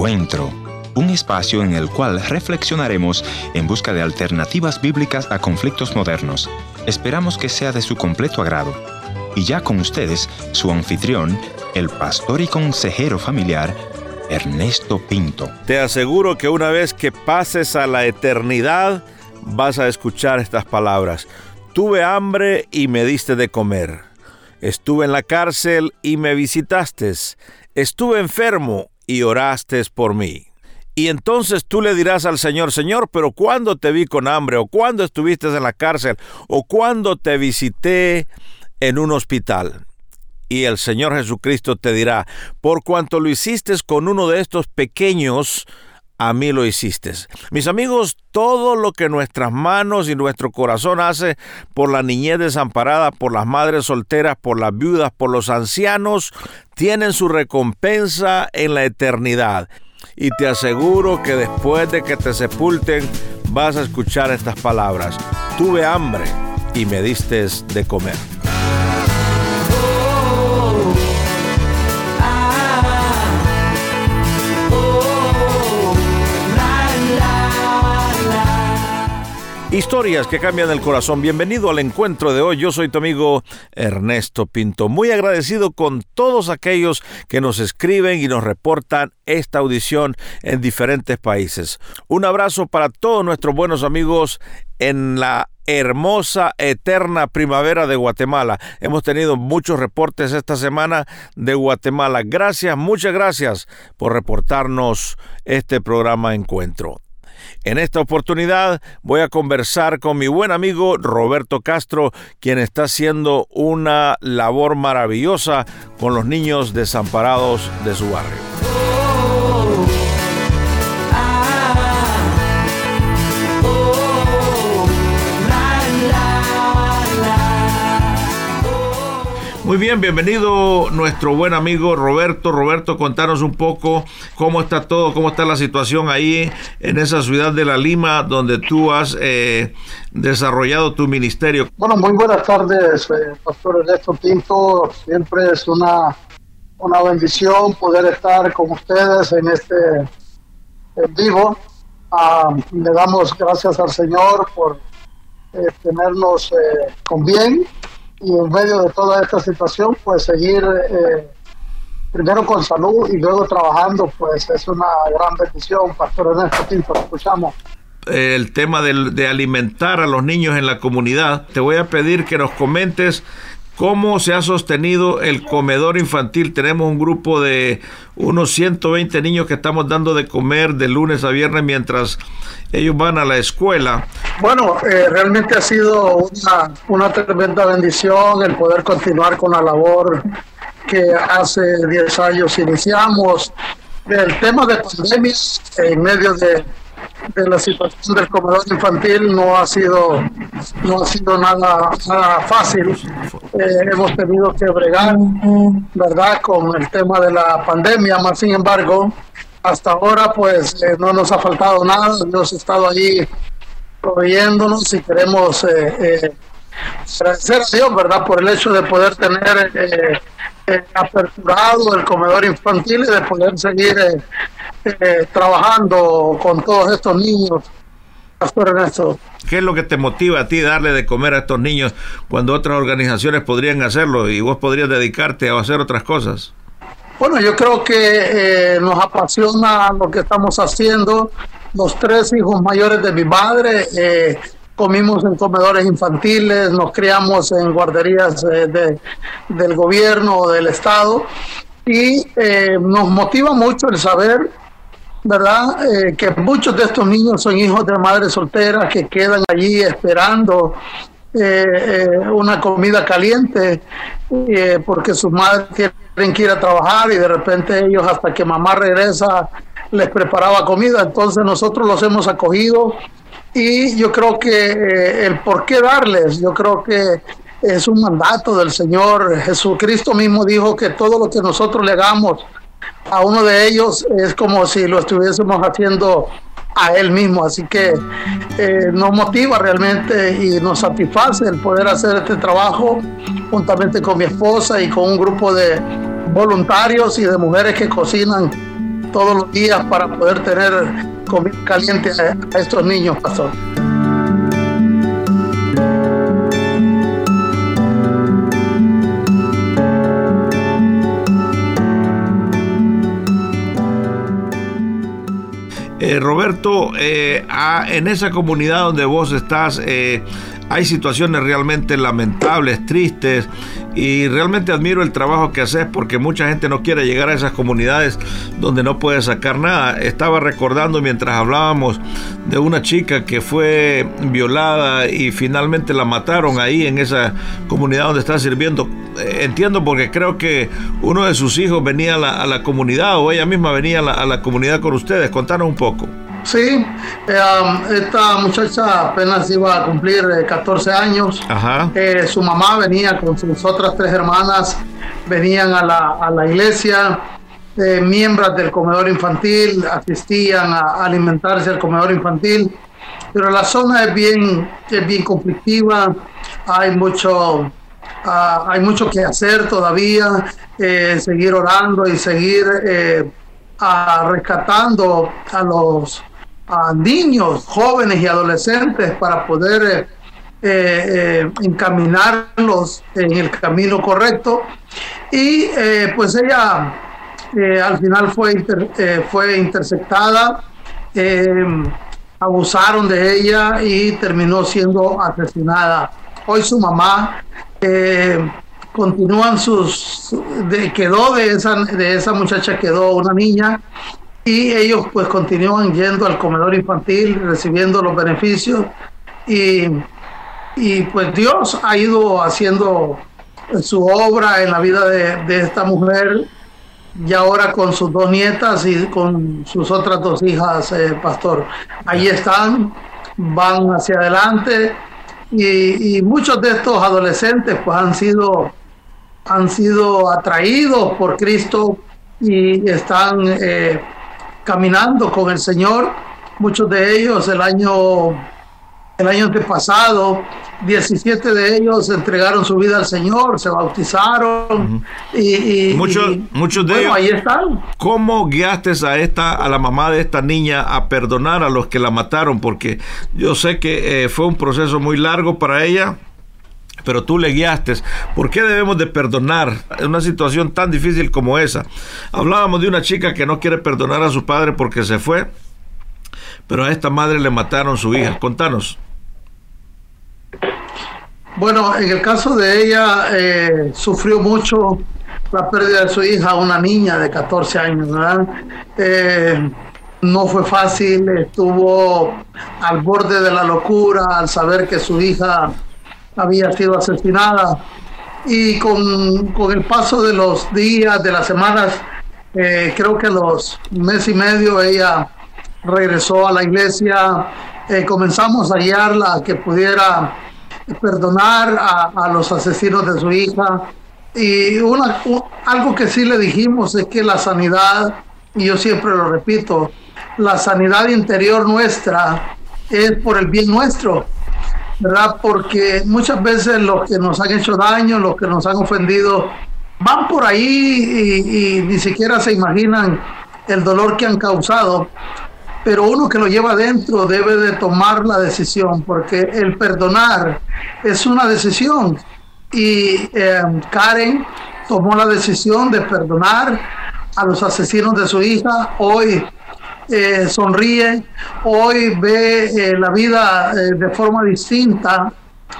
Encuentro, un espacio en el cual reflexionaremos en busca de alternativas bíblicas a conflictos modernos. Esperamos que sea de su completo agrado. Y ya con ustedes, su anfitrión, el pastor y consejero familiar, Ernesto Pinto. Te aseguro que una vez que pases a la eternidad, vas a escuchar estas palabras. Tuve hambre y me diste de comer. Estuve en la cárcel y me visitaste. Estuve enfermo y oraste por mí. Y entonces tú le dirás al Señor, Señor, pero ¿cuándo te vi con hambre? ¿O cuándo estuviste en la cárcel? ¿O cuándo te visité en un hospital? Y el Señor Jesucristo te dirá, por cuanto lo hiciste con uno de estos pequeños, a mí lo hiciste. Mis amigos, todo lo que nuestras manos y nuestro corazón hace por la niñez desamparada, por las madres solteras, por las viudas, por los ancianos, tienen su recompensa en la eternidad. Y te aseguro que después de que te sepulten, vas a escuchar estas palabras. Tuve hambre y me diste de comer. Historias que cambian el corazón. Bienvenido al encuentro de hoy. Yo soy tu amigo Ernesto Pinto. Muy agradecido con todos aquellos que nos escriben y nos reportan esta audición en diferentes países. Un abrazo para todos nuestros buenos amigos en la hermosa, eterna primavera de Guatemala. Hemos tenido muchos reportes esta semana de Guatemala. Gracias, muchas gracias por reportarnos este programa Encuentro. En esta oportunidad voy a conversar con mi buen amigo Roberto Castro, quien está haciendo una labor maravillosa con los niños desamparados de su barrio. Muy bien, bienvenido nuestro buen amigo Roberto. Roberto, contanos un poco cómo está todo, cómo está la situación ahí en esa ciudad de La Lima donde tú has eh, desarrollado tu ministerio. Bueno, muy buenas tardes, eh, Pastor Ernesto Pinto. Siempre es una, una bendición poder estar con ustedes en este en vivo. Ah, le damos gracias al Señor por eh, tenernos con bien y en medio de toda esta situación, pues seguir eh, primero con salud y luego trabajando, pues es una gran bendición, Pastor Ernesto Tinto, escuchamos. El tema de, de alimentar a los niños en la comunidad, te voy a pedir que nos comentes ¿Cómo se ha sostenido el comedor infantil? Tenemos un grupo de unos 120 niños que estamos dando de comer de lunes a viernes mientras ellos van a la escuela. Bueno, eh, realmente ha sido una, una tremenda bendición el poder continuar con la labor que hace 10 años iniciamos. El tema de pandemia en medio de de la situación del comedor infantil no ha sido no ha sido nada, nada fácil. Eh, hemos tenido que bregar, ¿verdad?, con el tema de la pandemia, más sin embargo, hasta ahora pues eh, no nos ha faltado nada, hemos estado allí proveyéndonos y queremos eh, agradecer a Dios, ¿verdad?, por el hecho de poder tener aperturado el comedor infantil y de poder seguir eh, trabajando con todos estos niños. Pastor Ernesto. ¿Qué es lo que te motiva a ti darle de comer a estos niños cuando otras organizaciones podrían hacerlo y vos podrías dedicarte a hacer otras cosas? Bueno, yo creo que eh, nos apasiona lo que estamos haciendo. Los tres hijos mayores de mi madre eh, comimos en comedores infantiles, nos criamos en guarderías de, del gobierno o del Estado y nos motiva mucho el saber ¿verdad? Eh, que muchos de estos niños son hijos de madres solteras que quedan allí esperando eh, eh, una comida caliente porque sus madres tienen que ir a trabajar y de repente ellos hasta que mamá regresa les preparaba comida. Entonces nosotros los hemos acogido y yo creo que el por qué darles, yo creo que es un mandato del Señor. Jesucristo mismo dijo que todo lo que nosotros le hagamos a uno de ellos es como si lo estuviésemos haciendo a él mismo. Así que eh, nos motiva realmente y nos satisface el poder hacer este trabajo juntamente con mi esposa y con un grupo de voluntarios y de mujeres que cocinan todos los días para poder tener comida caliente a, estos niños. Eh, Roberto, eh, en esa comunidad donde vos estás, eh, hay situaciones realmente lamentables, tristes, y realmente admiro el trabajo que haces porque mucha gente no quiere llegar a esas comunidades donde no puede sacar nada. Estaba recordando mientras hablábamos de una chica que fue violada y finalmente la mataron ahí en esa comunidad donde está sirviendo. Entiendo porque creo que uno de sus hijos venía a la, comunidad o ella misma venía a la, a la comunidad con ustedes. Contanos un poco. Sí, eh, esta muchacha apenas iba a cumplir 14 eh, años. Eh, su mamá venía con sus otras tres hermanas, venían a la, a la iglesia, miembros del comedor infantil, asistían a, alimentarse al comedor infantil, pero la zona es bien, es bien conflictiva, hay mucho, ah, hay mucho que hacer todavía, seguir orando y seguir ah, rescatando a los a niños, jóvenes y adolescentes para poder eh, eh, eh, encaminarlos en el camino correcto. Y pues ella al final fue, fue interceptada, abusaron de ella y terminó siendo asesinada. Hoy su mamá continúan sus de, quedó de esa de esa muchacha quedó una niña y ellos pues continúan yendo al comedor infantil, recibiendo los beneficios. Y, y pues Dios ha ido haciendo su obra en la vida de, esta mujer y ahora con sus dos nietas y con sus otras dos hijas, eh, pastor. Ahí están, van hacia adelante. Y, muchos de estos adolescentes pues han sido, han sido atraídos por Cristo y están... Eh, caminando con el Señor. Muchos de ellos el año el año pasado, 17 de ellos entregaron su vida al Señor, se bautizaron y, muchos, muchos de ellos. Ahí están. ¿Cómo guiaste a esta, a la mamá de esta niña a perdonar a los que la mataron? Porque yo sé que eh, fue un proceso muy largo para ella pero tú le guiaste. ¿Por qué debemos de perdonar en una situación tan difícil como esa? Hablábamos de una chica que no quiere perdonar a su padre porque se fue, pero a esta madre le mataron su hija. Contanos. Bueno, en el caso de ella, eh, sufrió mucho la pérdida de su hija, una niña de 14 años, ¿verdad? Eh, no fue fácil, estuvo al borde de la locura al saber que su hija había sido asesinada. Y con, el paso de los días, de las semanas, eh, creo que los mes y medio ella regresó a la iglesia, eh, comenzamos a guiarla a que pudiera perdonar a, los asesinos de su hija. Y una, algo que sí le dijimos es que la sanidad, y yo siempre lo repito, la sanidad interior nuestra es por el bien nuestro ¿verdad? Porque muchas veces los que nos han hecho daño, los que nos han ofendido, van por ahí y, ni siquiera se imaginan el dolor que han causado. Pero uno que lo lleva adentro debe de tomar la decisión, porque el perdonar es una decisión. Y eh, Karen tomó la decisión de perdonar a los asesinos de su hija. Hoy eh, sonríe, hoy ve eh, la vida eh, de forma distinta,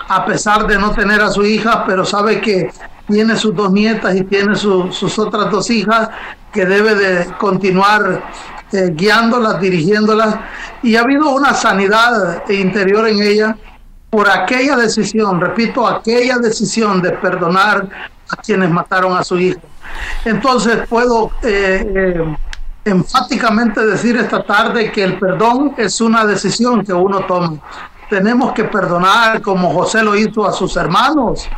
a pesar de no tener a su hija, pero sabe que tiene sus dos nietas y tiene sus otras dos hijas, que debe de continuar guiándolas, dirigiéndolas. Y ha habido una sanidad interior en ella por aquella decisión, repito, aquella decisión de perdonar a quienes mataron a su hija. Entonces puedo enfáticamente decir esta tarde que el perdón es una decisión que uno toma. Tenemos que perdonar como José lo hizo a sus hermanos,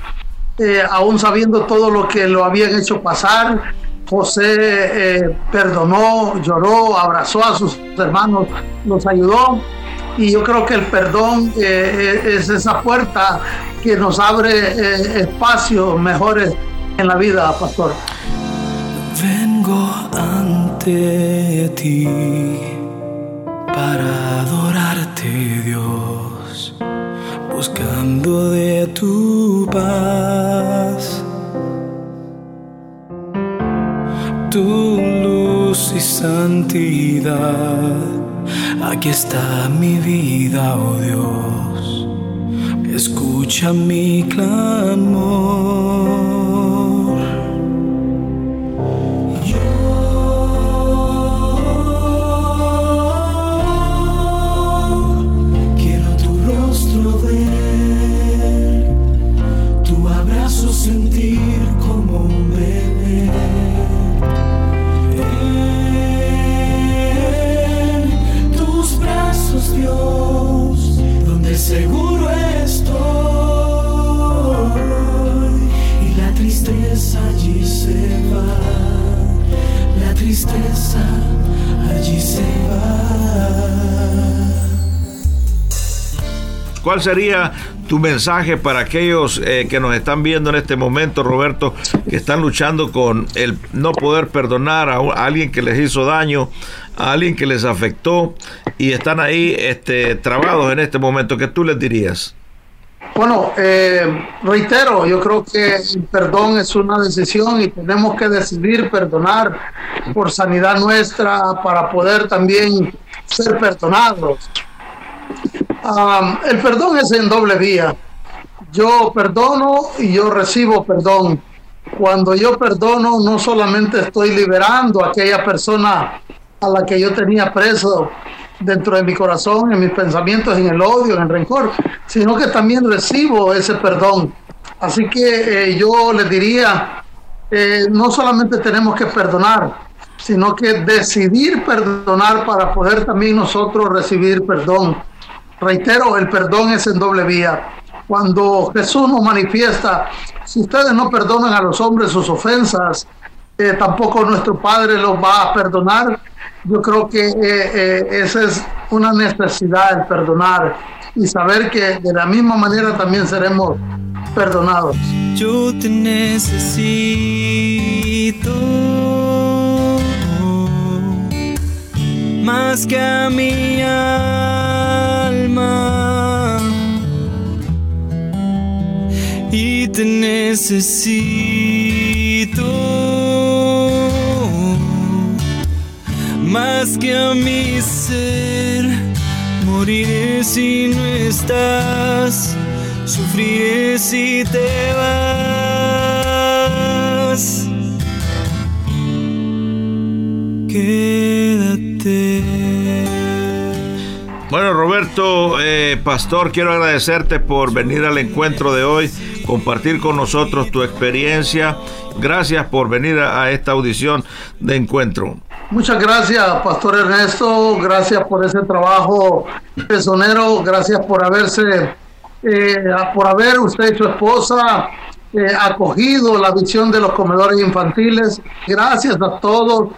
eh, aún sabiendo todo lo que lo habían hecho pasar. José eh, perdonó, lloró, abrazó a sus hermanos, los ayudó. Y yo creo que el perdón eh, es esa puerta que nos abre espacios mejores en la vida, pastor. Vengo ante ti para adorarte, Dios, buscando de tu paz. Tu luz y santidad, aquí está mi vida, oh Dios, escucha mi clamor. ¿Cuál sería tu mensaje para aquellos eh, que nos están viendo en este momento, Roberto, que están luchando con el no poder perdonar a, alguien que les hizo daño, a alguien que les afectó y están ahí este, trabados en este momento? ¿Qué tú les dirías? Bueno, eh, reitero, yo creo que el perdón es una decisión y tenemos que decidir perdonar por sanidad nuestra para poder también ser perdonados el perdón es en doble vía. Yo perdono y yo recibo perdón. Cuando yo perdono, no solamente estoy liberando a aquella persona a la que yo tenía preso dentro de mi corazón, en mis pensamientos, en el odio, en el rencor, sino que también recibo ese perdón. Así que eh, yo les diría, eh, no solamente tenemos que perdonar, sino que decidir perdonar para poder también nosotros recibir perdón. Reitero, el perdón es en doble vía. Cuando Jesús nos manifiesta, si ustedes no perdonan a los hombres sus ofensas, eh, tampoco nuestro Padre los va a perdonar. Yo creo que eh, eh, esa es una necesidad, el perdonar y saber que de la misma manera también seremos perdonados. Yo te necesito más que a mi y te necesito. Más que a mi ser moriré si no estás. Sufriré si te vas bueno, Roberto, eh, Pastor, quiero agradecerte por venir al encuentro de hoy, compartir con nosotros tu experiencia. Gracias por venir a, esta audición de encuentro. Muchas gracias, Pastor Ernesto. Gracias por ese trabajo personero. Gracias por haberse, eh, por haber usted y su esposa eh, acogido la visión de los comedores infantiles. Gracias a todos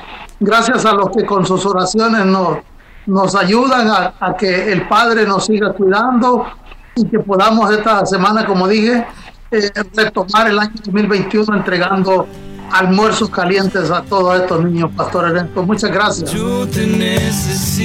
Gracias a los que con sus oraciones nos, nos ayudan a, que el Padre nos siga cuidando y que podamos esta semana, como dije, eh, retomar el año 2021 entregando almuerzos calientes a todos estos niños pastores. Muchas gracias. Yo te necesito.